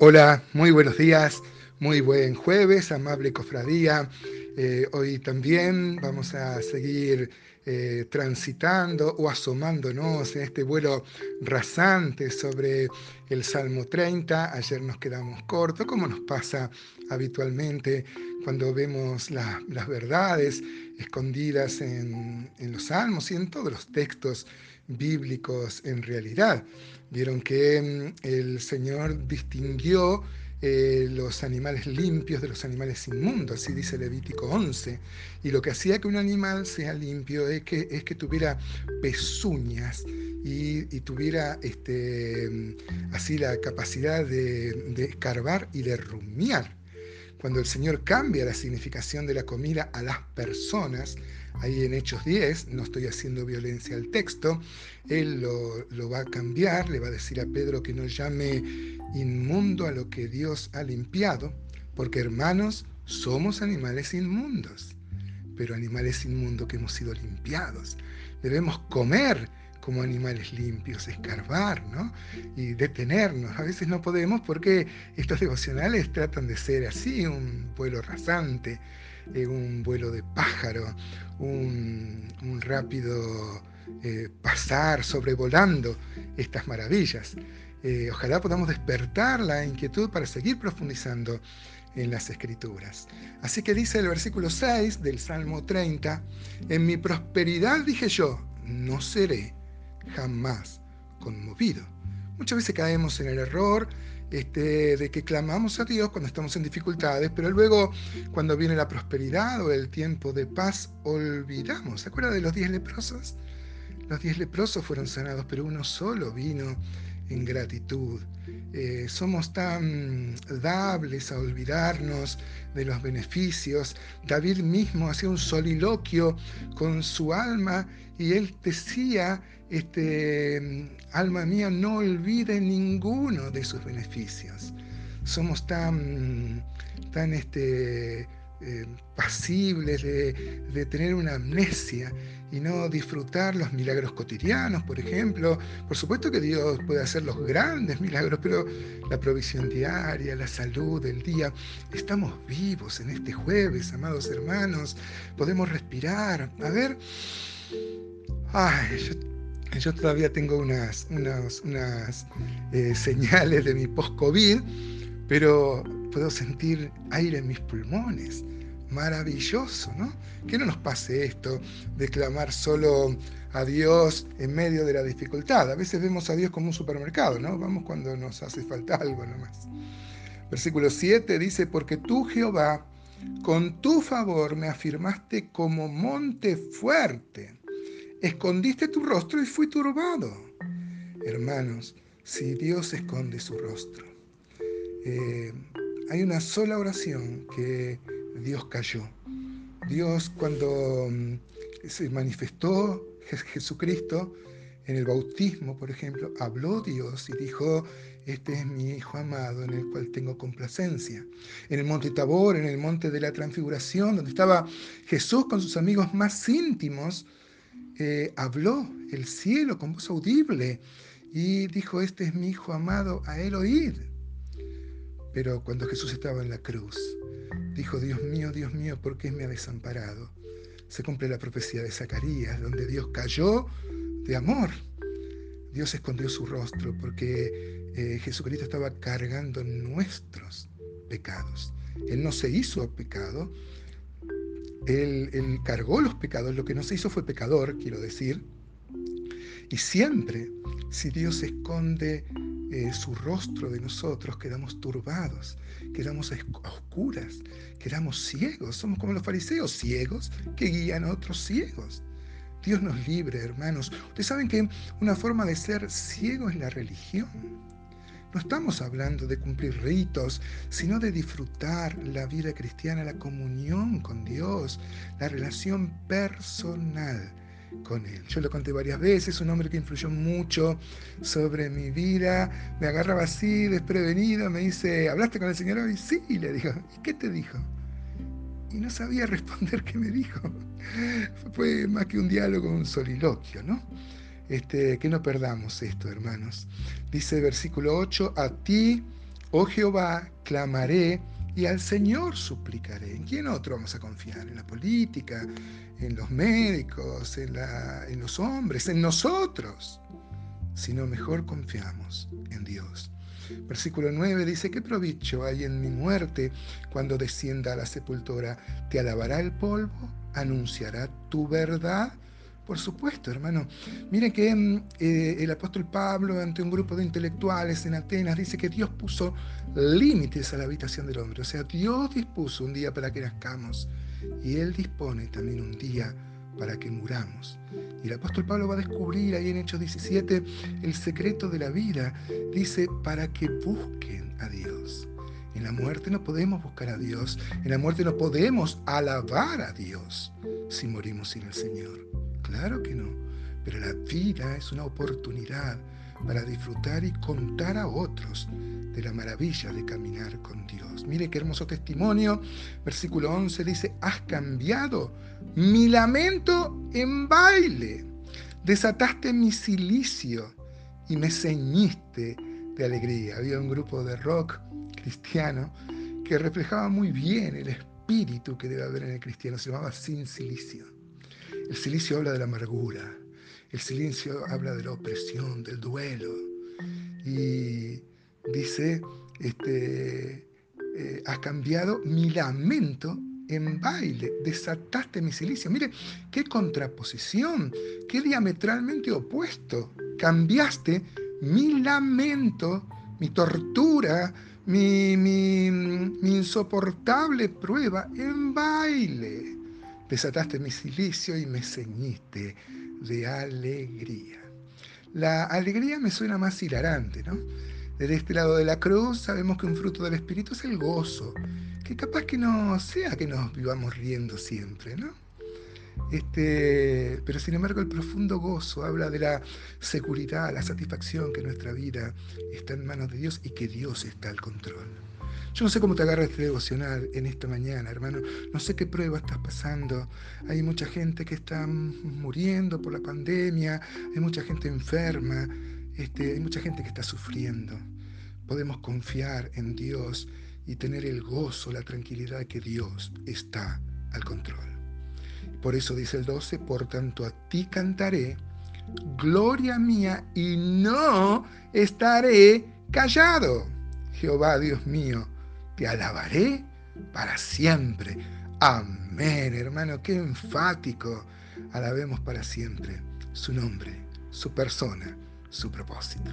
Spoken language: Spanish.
Hola, muy buenos días, muy buen jueves, amable cofradía. Eh, hoy también vamos a seguir eh, transitando o asomándonos en este vuelo rasante sobre el Salmo 30. Ayer nos quedamos cortos, como nos pasa habitualmente cuando vemos las verdades escondidas en, en los salmos y en todos los textos bíblicos en realidad. Vieron que mm, el Señor distinguió eh, los animales limpios de los animales inmundos, así dice Levítico 11. Y lo que hacía que un animal sea limpio es que, es que tuviera pezuñas y, tuviera este, mm, así la capacidad de, de escarbar y de rumiar. Cuando el Señor cambia la significación de la comida a las personas, ahí en Hechos 10, no estoy haciendo violencia al texto, él lo, va a cambiar, le va a decir a Pedro que no llame inmundo a lo que Dios ha limpiado, porque hermanos, somos animales inmundos, pero animales inmundos que hemos sido limpiados. Debemos comer como animales limpios, escarbar, ¿no? Y detenernos. A veces no podemos porque estos devocionales tratan de ser así, un vuelo rasante, eh, un vuelo de pájaro, un, rápido eh, pasar sobrevolando estas maravillas. Eh, ojalá podamos despertar la inquietud para seguir profundizando en las escrituras. Así que dice el versículo 6 del Salmo 30, en mi prosperidad dije yo, no seré jamás conmovido. Muchas veces caemos en el error este, de que clamamos a Dios cuando estamos en dificultades, pero luego cuando viene la prosperidad o el tiempo de paz, olvidamos. ¿Se acuerda de los diez leprosos? Los diez leprosos fueron sanados, pero uno solo vino en gratitud. Eh, somos tan dables a olvidarnos de los beneficios. David mismo hacía un soliloquio con su alma y él decía, este, alma mía, no olvide ninguno de sus beneficios. Somos tan, tan este, eh, pasibles de, tener una amnesia y no disfrutar los milagros cotidianos, por ejemplo. Por supuesto que Dios puede hacer los grandes milagros, pero la provisión diaria, la salud del día, estamos vivos en este jueves, amados hermanos, podemos respirar. A ver, ay, yo, todavía tengo unas, eh, señales de mi post-COVID, pero puedo sentir aire en mis pulmones maravilloso, ¿no? Que no nos pase esto de clamar solo a Dios en medio de la dificultad. A veces vemos a Dios como un supermercado, ¿no? Vamos cuando nos hace falta algo nomás. Versículo 7 dice, porque tú Jehová, con tu favor me afirmaste como monte fuerte, escondiste tu rostro y fui turbado. Hermanos, si Dios esconde su rostro, eh, hay una sola oración que Dios cayó. Dios cuando mm, se manifestó Jesucristo en el bautismo, por ejemplo, habló Dios y dijo, este es mi Hijo amado en el cual tengo complacencia. En el monte Tabor, en el monte de la transfiguración, donde estaba Jesús con sus amigos más íntimos, eh, habló el cielo con voz audible y dijo, este es mi Hijo amado, a él oíd. Pero cuando Jesús estaba en la cruz, Dijo, Dios mío, Dios mío, ¿por qué me ha desamparado? Se cumple la profecía de Zacarías, donde Dios cayó de amor. Dios escondió su rostro porque eh, Jesucristo estaba cargando nuestros pecados. Él no se hizo pecado, él, él, cargó los pecados, lo que no se hizo fue pecador, quiero decir. Y siempre, si Dios esconde eh, su rostro de nosotros, quedamos turbados, quedamos oscuras, quedamos ciegos. Somos como los fariseos, ciegos que guían a otros ciegos. Dios nos libre, hermanos. Ustedes saben que una forma de ser ciego es la religión. No estamos hablando de cumplir ritos, sino de disfrutar la vida cristiana, la comunión con Dios, la relación personal con. Yo lo conté varias veces, un hombre que influyó mucho sobre mi vida, me agarraba así, desprevenido, me dice, ¿hablaste con el Señor hoy? Sí, le dijo, ¿y qué te dijo? Y no sabía responder qué me dijo. Fue más que un diálogo, un soliloquio, ¿no? Este, que no perdamos esto, hermanos. Dice el versículo 8, a ti, Oh Jehová, clamaré y al Señor suplicaré. ¿En quién otro vamos a confiar? ¿En la política? ¿En los médicos? ¿En, los hombres? ¿En nosotros? Sino mejor confiamos en Dios. Versículo 9 dice, ¿qué provecho hay en mi muerte cuando descienda a la sepultura? ¿Te alabará el polvo? ¿Anunciará tu verdad? Por supuesto, hermano. Miren que mm, eh, el apóstol Pablo, ante un grupo de intelectuales en Atenas, dice que Dios puso límites a la habitación del hombre. O sea, Dios dispuso un día para que nazcamos y Él dispone también un día para que muramos. Y el apóstol Pablo va a descubrir ahí en Hechos 17 el secreto de la vida. Dice, para que busquen a Dios. En la muerte no podemos buscar a Dios. En la muerte no podemos alabar a Dios si morimos sin el Señor. Claro que no, pero la vida es una oportunidad para disfrutar y contar a otros de la maravilla de caminar con Dios. Mire qué hermoso testimonio. Versículo 11 dice, has cambiado mi lamento en baile, desataste mi silicio y me ceñiste de alegría. Había un grupo de rock cristiano que reflejaba muy bien el espíritu que debe haber en el cristiano, se llamaba Sin Silicio. El silicio habla de la amargura, el silencio habla de la opresión, del duelo. Y dice, este, eh, has cambiado mi lamento en baile, desataste mi silicio. Mire, qué contraposición, qué diametralmente opuesto. Cambiaste mi lamento, mi tortura, mi, mi, mi insoportable prueba en baile desataste mi silicio y me ceñiste de alegría. La alegría me suena más hilarante, ¿no? Desde este lado de la cruz sabemos que un fruto del Espíritu es el gozo, que capaz que no sea que nos vivamos riendo siempre, ¿no? Este, pero sin embargo el profundo gozo habla de la seguridad, la satisfacción que nuestra vida está en manos de Dios y que Dios está al control. Yo no sé cómo te agarra este devocional en esta mañana, hermano. No sé qué prueba estás pasando. Hay mucha gente que está muriendo por la pandemia, hay mucha gente enferma, este, hay mucha gente que está sufriendo. Podemos confiar en Dios y tener el gozo, la tranquilidad que Dios está al control. Por eso dice el 12, por tanto a ti cantaré, gloria mía, y no estaré callado. Jehová Dios mío, te alabaré para siempre. Amén, hermano, qué enfático. Alabemos para siempre su nombre, su persona, su propósito.